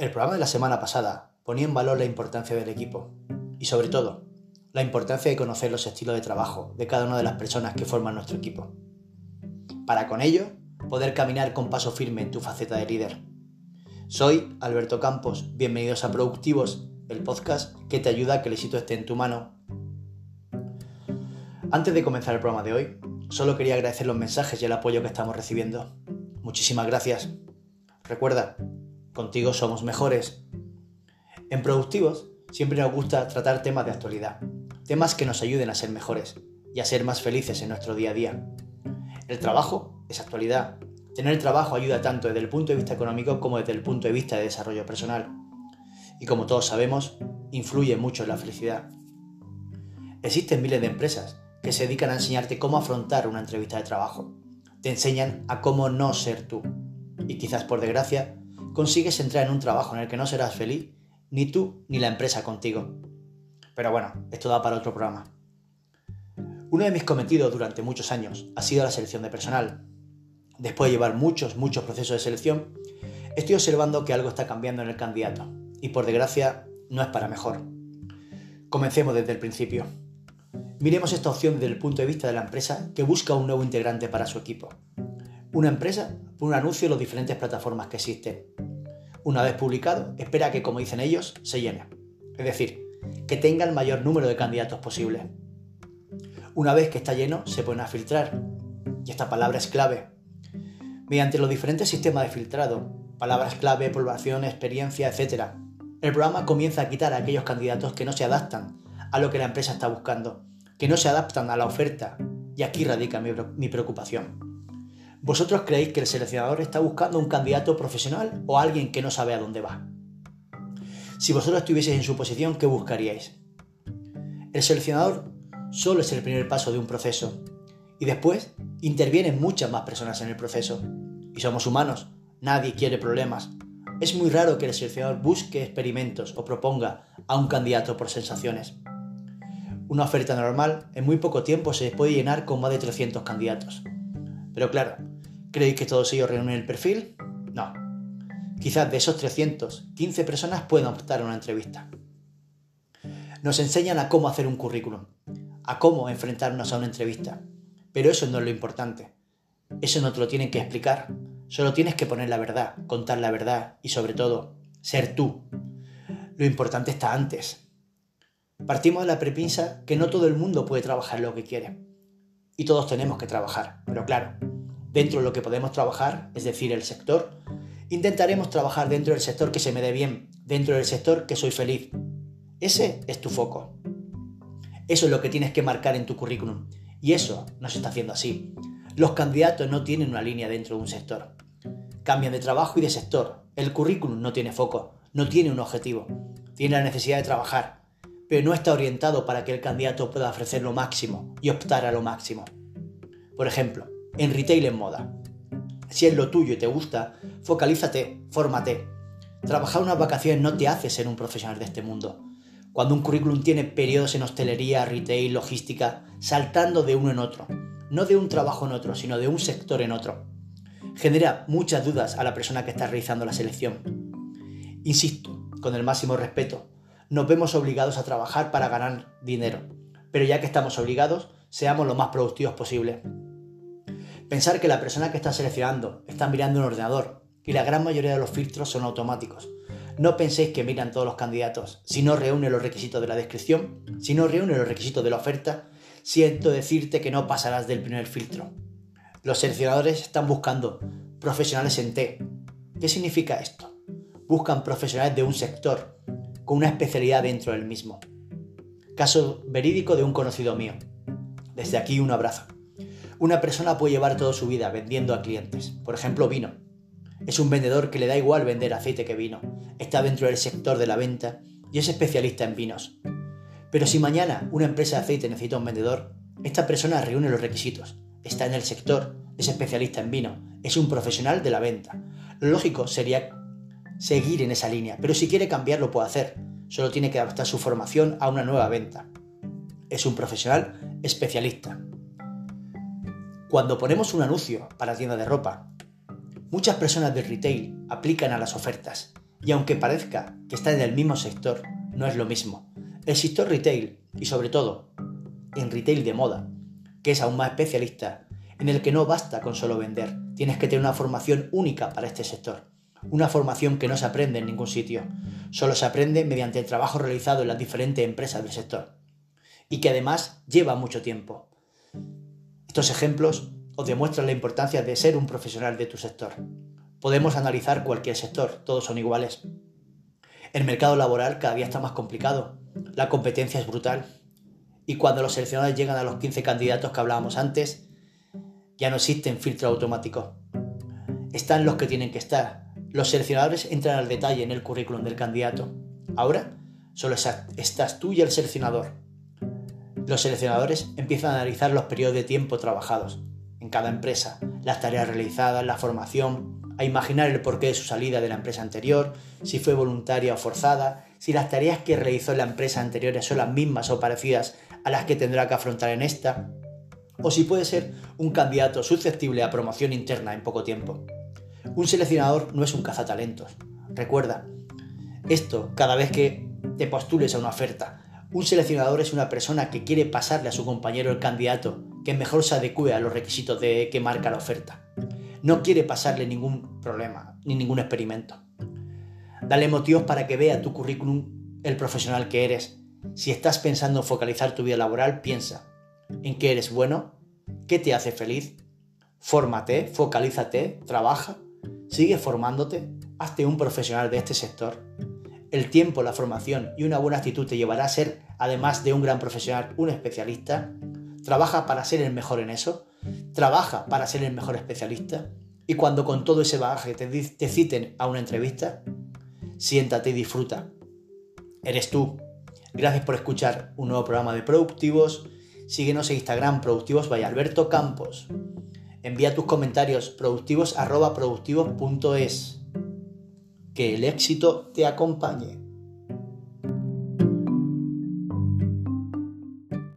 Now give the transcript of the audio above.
El programa de la semana pasada ponía en valor la importancia del equipo y sobre todo la importancia de conocer los estilos de trabajo de cada una de las personas que forman nuestro equipo. Para con ello poder caminar con paso firme en tu faceta de líder. Soy Alberto Campos, bienvenidos a Productivos, el podcast que te ayuda a que el éxito esté en tu mano. Antes de comenzar el programa de hoy, solo quería agradecer los mensajes y el apoyo que estamos recibiendo. Muchísimas gracias. Recuerda, contigo somos mejores. En Productivos siempre nos gusta tratar temas de actualidad, temas que nos ayuden a ser mejores y a ser más felices en nuestro día a día. El trabajo es actualidad. Tener trabajo ayuda tanto desde el punto de vista económico como desde el punto de vista de desarrollo personal. Y como todos sabemos, influye mucho en la felicidad. Existen miles de empresas que se dedican a enseñarte cómo afrontar una entrevista de trabajo. Te enseñan a cómo no ser tú. Y quizás por desgracia, consigues entrar en un trabajo en el que no serás feliz, ni tú ni la empresa contigo. Pero bueno, esto da para otro programa. Uno de mis cometidos durante muchos años ha sido la selección de personal. Después de llevar muchos, muchos procesos de selección, estoy observando que algo está cambiando en el candidato. Y por desgracia, no es para mejor. Comencemos desde el principio. Miremos esta opción desde el punto de vista de la empresa que busca un nuevo integrante para su equipo. Una empresa pone un anuncio en las diferentes plataformas que existen. Una vez publicado, espera que, como dicen ellos, se llene. Es decir, que tenga el mayor número de candidatos posible. Una vez que está lleno, se pone a filtrar. Y esta palabra es clave. Mediante los diferentes sistemas de filtrado, palabras clave, población, experiencia, etc., el programa comienza a quitar a aquellos candidatos que no se adaptan a lo que la empresa está buscando, que no se adaptan a la oferta. Y aquí radica mi, preocupación. ¿Vosotros creéis que el seleccionador está buscando un candidato profesional o alguien que no sabe a dónde va? Si vosotros estuvieseis en su posición, ¿qué buscaríais? El seleccionador solo es el primer paso de un proceso y después intervienen muchas más personas en el proceso. Y somos humanos, nadie quiere problemas. Es muy raro que el seleccionador busque experimentos o proponga a un candidato por sensaciones. Una oferta normal en muy poco tiempo se puede llenar con más de 300 candidatos. Pero claro, ¿creéis que todos ellos reúnen el perfil? No. Quizás de esos 300, 15 personas puedan optar a una entrevista. Nos enseñan a cómo hacer un currículum, a cómo enfrentarnos a una entrevista. Pero eso no es lo importante. Eso no te lo tienen que explicar. Solo tienes que poner la verdad, contar la verdad y sobre todo, ser tú. Lo importante está antes. Partimos de la prepinsa que no todo el mundo puede trabajar lo que quiere y todos tenemos que trabajar. Pero claro, dentro de lo que podemos trabajar, es decir, el sector, intentaremos trabajar dentro del sector que se me dé bien, dentro del sector que soy feliz. Ese es tu foco. Eso es lo que tienes que marcar en tu currículum. Y eso no se está haciendo así. Los candidatos no tienen una línea dentro de un sector. Cambian de trabajo y de sector. El currículum no tiene foco, no tiene un objetivo. Tiene la necesidad de trabajar, pero no está orientado para que el candidato pueda ofrecer lo máximo y optar a lo máximo. Por ejemplo, en retail en moda. Si es lo tuyo y te gusta, focalízate, fórmate. Trabajar unas vacaciones no te hace ser un profesional de este mundo. Cuando un currículum tiene periodos en hostelería, retail, logística, saltando de uno en otro, no de un trabajo en otro, sino de un sector en otro, genera muchas dudas a la persona que está realizando la selección. Insisto, con el máximo respeto, nos vemos obligados a trabajar para ganar dinero. Pero ya que estamos obligados, seamos lo más productivos posible. Pensar que la persona que está seleccionando está mirando un ordenador y la gran mayoría de los filtros son automáticos. No penséis que miran todos los candidatos. Si no reúne los requisitos de la descripción, si no reúne los requisitos de la oferta, siento decirte que no pasarás del primer filtro. Los seleccionadores están buscando profesionales en T. ¿Qué significa esto? Buscan profesionales de un sector, con una especialidad dentro del mismo. Caso verídico de un conocido mío. Desde aquí un abrazo. Una persona puede llevar toda su vida vendiendo a clientes, por ejemplo vino. Es un vendedor que le da igual vender aceite que vino, está dentro del sector de la venta y es especialista en vinos. Pero si mañana una empresa de aceite necesita un vendedor, esta persona reúne los requisitos, está en el sector, es especialista en vino, es un profesional de la venta. Lo lógico sería seguir en esa línea, pero si quiere cambiar lo puede hacer. Solo tiene que adaptar su formación a una nueva venta. Es un profesional especialista. Cuando ponemos un anuncio para tienda de ropa, muchas personas del retail aplican a las ofertas Y aunque parezca que está en el mismo sector, no es lo mismo. El sector retail, y sobre todo en retail de moda, que es aún más especialista, en el que no basta con solo vender, tienes que tener una formación única para este sector. Una formación que no se aprende en ningún sitio, solo se aprende mediante el trabajo realizado en las diferentes empresas del sector. Y que además lleva mucho tiempo. Estos ejemplos os demuestran la importancia de ser un profesional de tu sector. Podemos analizar cualquier sector, todos son iguales. El mercado laboral cada día está más complicado, la competencia es brutal y cuando los seleccionadores llegan a los 15 candidatos que hablábamos antes, ya no existen filtros automáticos. Están los que tienen que estar. Los seleccionadores entran al detalle en el currículum del candidato. Ahora solo estás tú y el seleccionador. Los seleccionadores empiezan a analizar los periodos de tiempo trabajados en cada empresa, las tareas realizadas, la formación, a imaginar el porqué de su salida de la empresa anterior, si fue voluntaria o forzada, si las tareas que realizó en la empresa anterior son las mismas o parecidas a las que tendrá que afrontar en esta, o si puede ser un candidato susceptible a promoción interna en poco tiempo. Un seleccionador no es un cazatalentos. Recuerda, esto cada vez que te postules a una oferta. Un seleccionador es una persona que quiere pasarle a su compañero el candidato que mejor se adecue a los requisitos de que marca la oferta no quiere pasarle ningún problema ni ningún experimento. Dale motivos para que vea tu currículum el profesional que eres. Si estás pensando en focalizar tu vida laboral, piensa en qué eres bueno, qué te hace feliz, fórmate, focalízate, trabaja, sigue formándote, hazte un profesional de este sector. El tiempo, la formación y una buena actitud te llevará a ser, además de un gran profesional, un especialista. Trabaja para ser el mejor en eso trabaja para ser el mejor especialista y cuando con todo ese bagaje te, citen a una entrevista, siéntate y disfruta. Eres tú. Gracias por escuchar un nuevo programa de Productivos. Síguenos en Instagram, Productivos by Alberto Campos. Envía tus comentarios productivos productivos.es. Que el éxito te acompañe.